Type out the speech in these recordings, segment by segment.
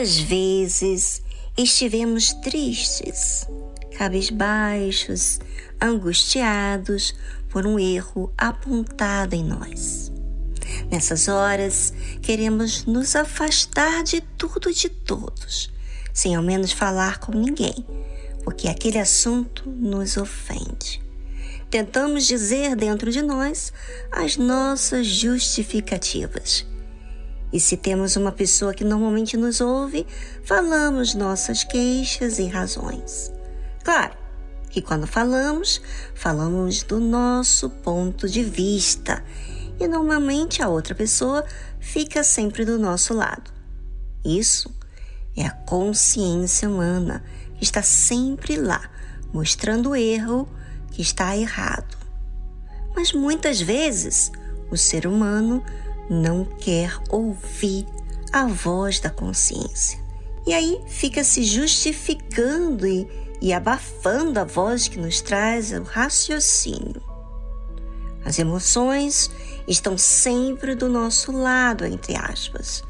Quantas vezes estivemos tristes, cabisbaixos, angustiados por um erro apontado em nós. Nessas horas, queremos nos afastar de tudo e de todos, sem ao menos falar com ninguém, porque aquele assunto nos ofende. Tentamos dizer dentro de nós as nossas justificativas. E se temos uma pessoa que normalmente nos ouve, falamos nossas queixas e razões. Claro que quando falamos, falamos do nosso ponto de vista e normalmente a outra pessoa fica sempre do nosso lado. Isso é a consciência humana que está sempre lá, mostrando o erro que está errado. Mas muitas vezes o ser humano não quer ouvir a voz da consciência. E aí fica se justificando e, e abafando a voz que nos traz o raciocínio. As emoções estão sempre do nosso lado, entre aspas,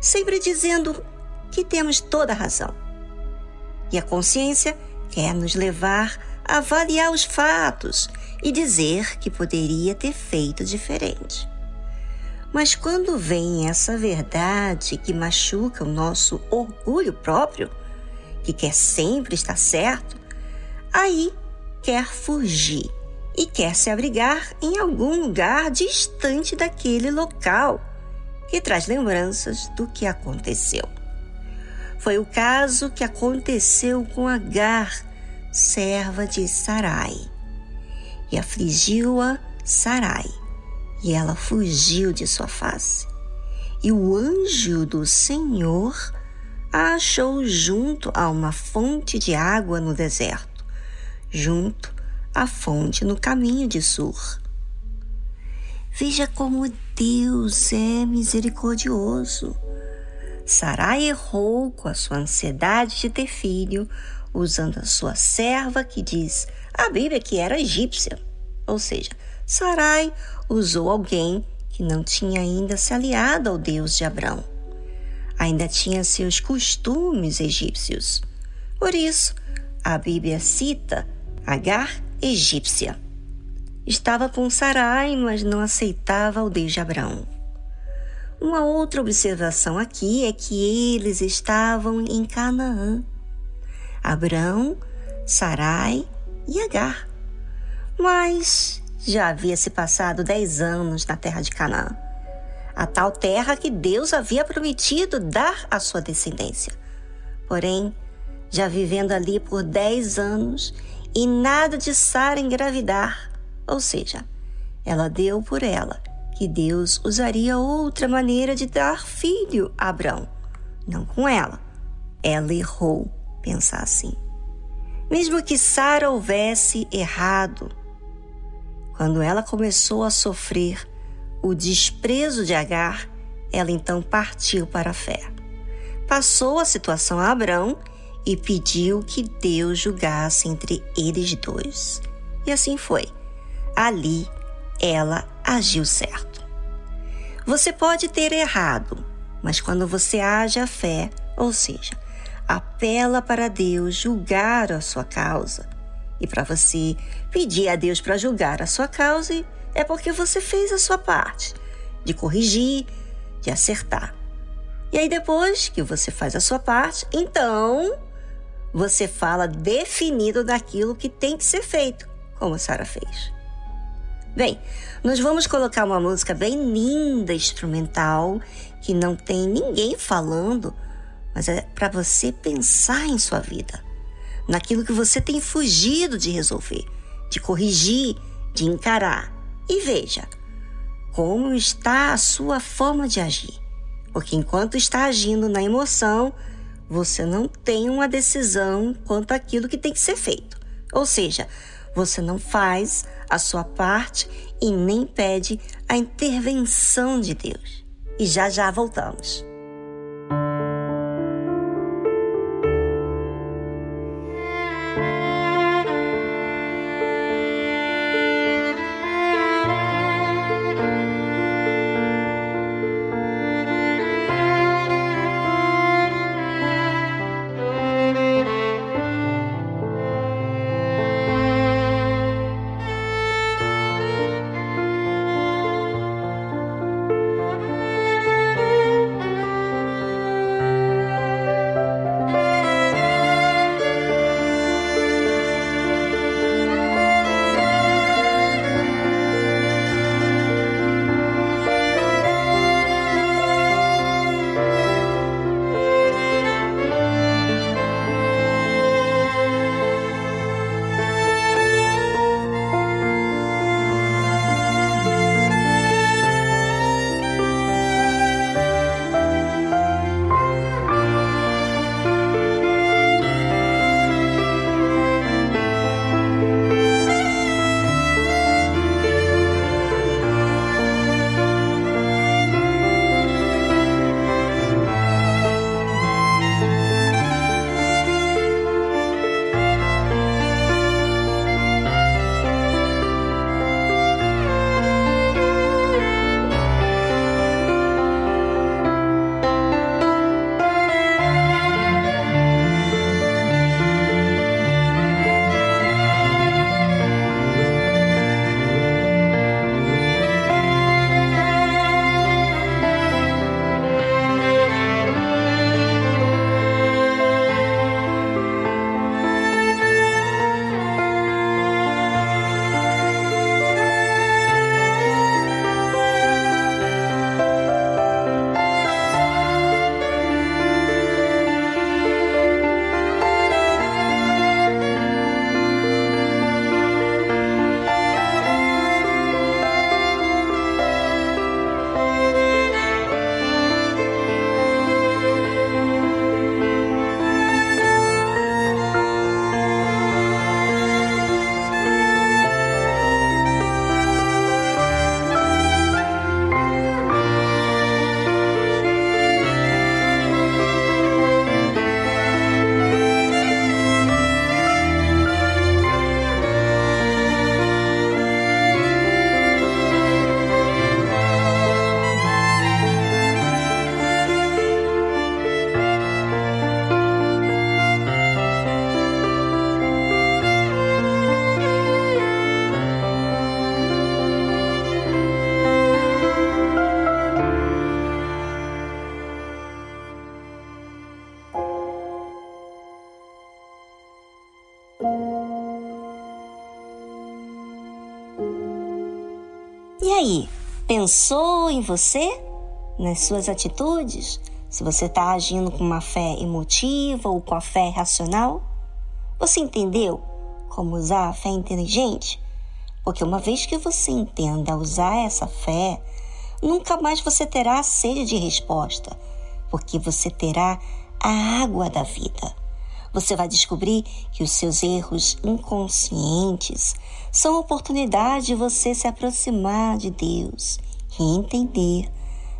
sempre dizendo que temos toda a razão. E a consciência quer nos levar a avaliar os fatos e dizer que poderia ter feito diferente. Mas quando vem essa verdade que machuca o nosso orgulho próprio, que quer sempre estar certo, aí quer fugir e quer se abrigar em algum lugar distante daquele local que traz lembranças do que aconteceu. Foi o caso que aconteceu com Agar, serva de Sarai, e afligiu-a Sarai, e ela fugiu de sua face. E o anjo do Senhor a achou junto a uma fonte de água no deserto, junto a fonte no caminho de Sur. Veja como Deus é misericordioso. Sarai errou com a sua ansiedade de ter filho, usando a sua serva que diz a Bíblia que era egípcia. Ou seja, Sarai usou alguém que não tinha ainda se aliado ao Deus de Abraão. Ainda tinha seus costumes egípcios. Por isso, a Bíblia cita Agar egípcia. Estava com Sarai, mas não aceitava o Deus de Abraão. Uma outra observação aqui é que eles estavam em Canaã. Abraão, Sarai e Agar. Mas já havia se passado dez anos na terra de Canaã, a tal terra que Deus havia prometido dar à sua descendência. Porém, já vivendo ali por dez anos, e nada de Sara engravidar. Ou seja, ela deu por ela que Deus usaria outra maneira de dar filho a Abraão, não com ela. Ela errou, pensar assim. Mesmo que Sara houvesse errado, quando ela começou a sofrer o desprezo de Agar, ela então partiu para a fé. Passou a situação a Abraão e pediu que Deus julgasse entre eles dois. E assim foi. Ali ela agiu certo. Você pode ter errado, mas quando você age a fé, ou seja, apela para Deus julgar a sua causa, e para você pedir a Deus para julgar a sua causa, é porque você fez a sua parte de corrigir, de acertar. E aí depois que você faz a sua parte, então você fala definido daquilo que tem que ser feito, como a Sara fez. Bem, nós vamos colocar uma música bem linda, instrumental, que não tem ninguém falando, mas é para você pensar em sua vida, naquilo que você tem fugido de resolver, de corrigir, de encarar. E veja como está a sua forma de agir. Porque enquanto está agindo na emoção, você não tem uma decisão quanto àquilo que tem que ser feito. Ou seja, você não faz a sua parte e nem pede a intervenção de Deus. E já já voltamos. E aí, pensou em você? Nas suas atitudes? Se você está agindo com uma fé emotiva ou com a fé racional? Você entendeu como usar a fé inteligente? Porque uma vez que você entenda usar essa fé, nunca mais você terá sede de resposta, porque você terá a água da vida. Você vai descobrir que os seus erros inconscientes são oportunidade de você se aproximar de Deus e entender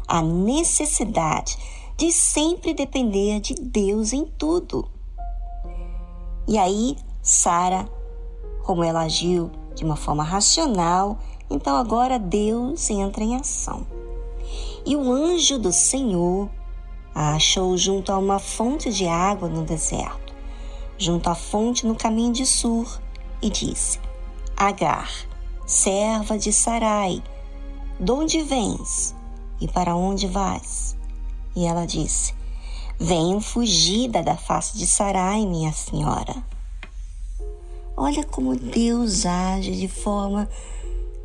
a necessidade de sempre depender de Deus em tudo. E aí, Sara, como ela agiu de uma forma racional, então agora Deus entra em ação. E o anjo do Senhor a achou junto a uma fonte de água no deserto, junto à fonte no caminho de Sur, e disse: Agar, serva de Sarai, de onde vens e para onde vais? E ela disse: Venho fugida da face de Sarai, minha senhora. Olha como Deus age de forma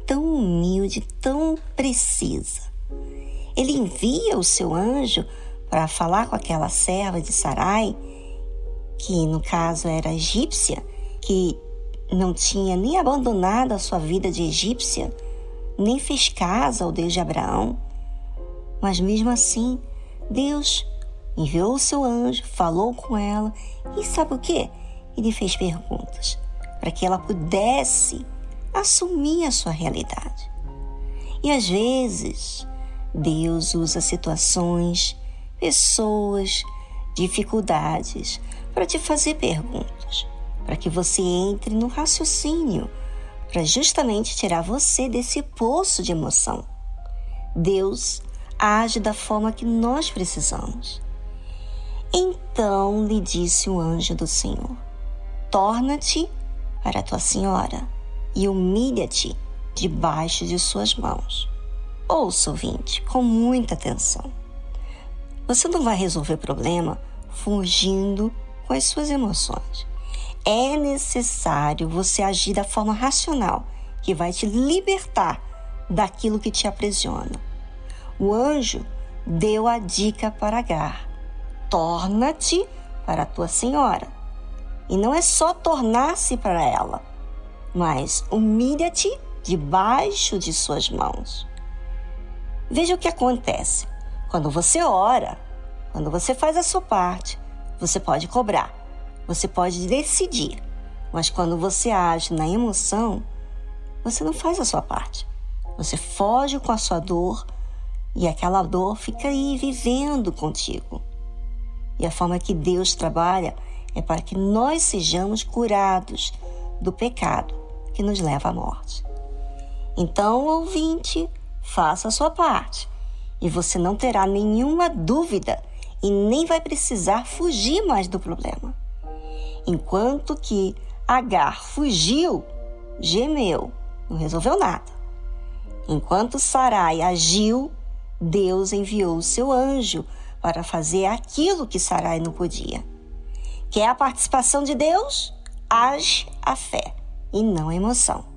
tão humilde, tão precisa. Ele envia o seu anjo para falar com aquela serva de Sarai, que no caso era egípcia, que não tinha nem abandonado a sua vida de egípcia, nem fez casa ao Deus de Abraão. Mas mesmo assim, Deus enviou o seu anjo, falou com ela e sabe o que? Ele fez perguntas para que ela pudesse assumir a sua realidade. E às vezes, Deus usa situações, pessoas, dificuldades para te fazer perguntas, para que você entre no raciocínio, para justamente tirar você desse poço de emoção. Deus age da forma que nós precisamos. Então lhe disse o anjo do Senhor: Torna-te para tua senhora e humilha-te debaixo de suas mãos. Ouça, ouvinte, com muita atenção. Você não vai resolver problema fugindo com as suas emoções. É necessário você agir da forma racional, que vai te libertar daquilo que te aprisiona. O anjo deu a dica para Agar: torna-te para a tua senhora e não é só tornar-se para ela, mas humilha-te debaixo de suas mãos. Veja o que acontece. Quando você ora, quando você faz a sua parte, você pode cobrar, você pode decidir. Mas quando você age na emoção, você não faz a sua parte. Você foge com a sua dor e aquela dor fica aí vivendo contigo. E a forma que Deus trabalha é para que nós sejamos curados do pecado que nos leva à morte. Então, ouvinte, faça a sua parte e você não terá nenhuma dúvida e nem vai precisar fugir mais do problema. Enquanto que Agar fugiu, gemeu, não resolveu nada. Enquanto Sarai agiu, Deus enviou o seu anjo para fazer aquilo que Sarai não podia. Quer a participação de Deus? Age a fé e não a emoção.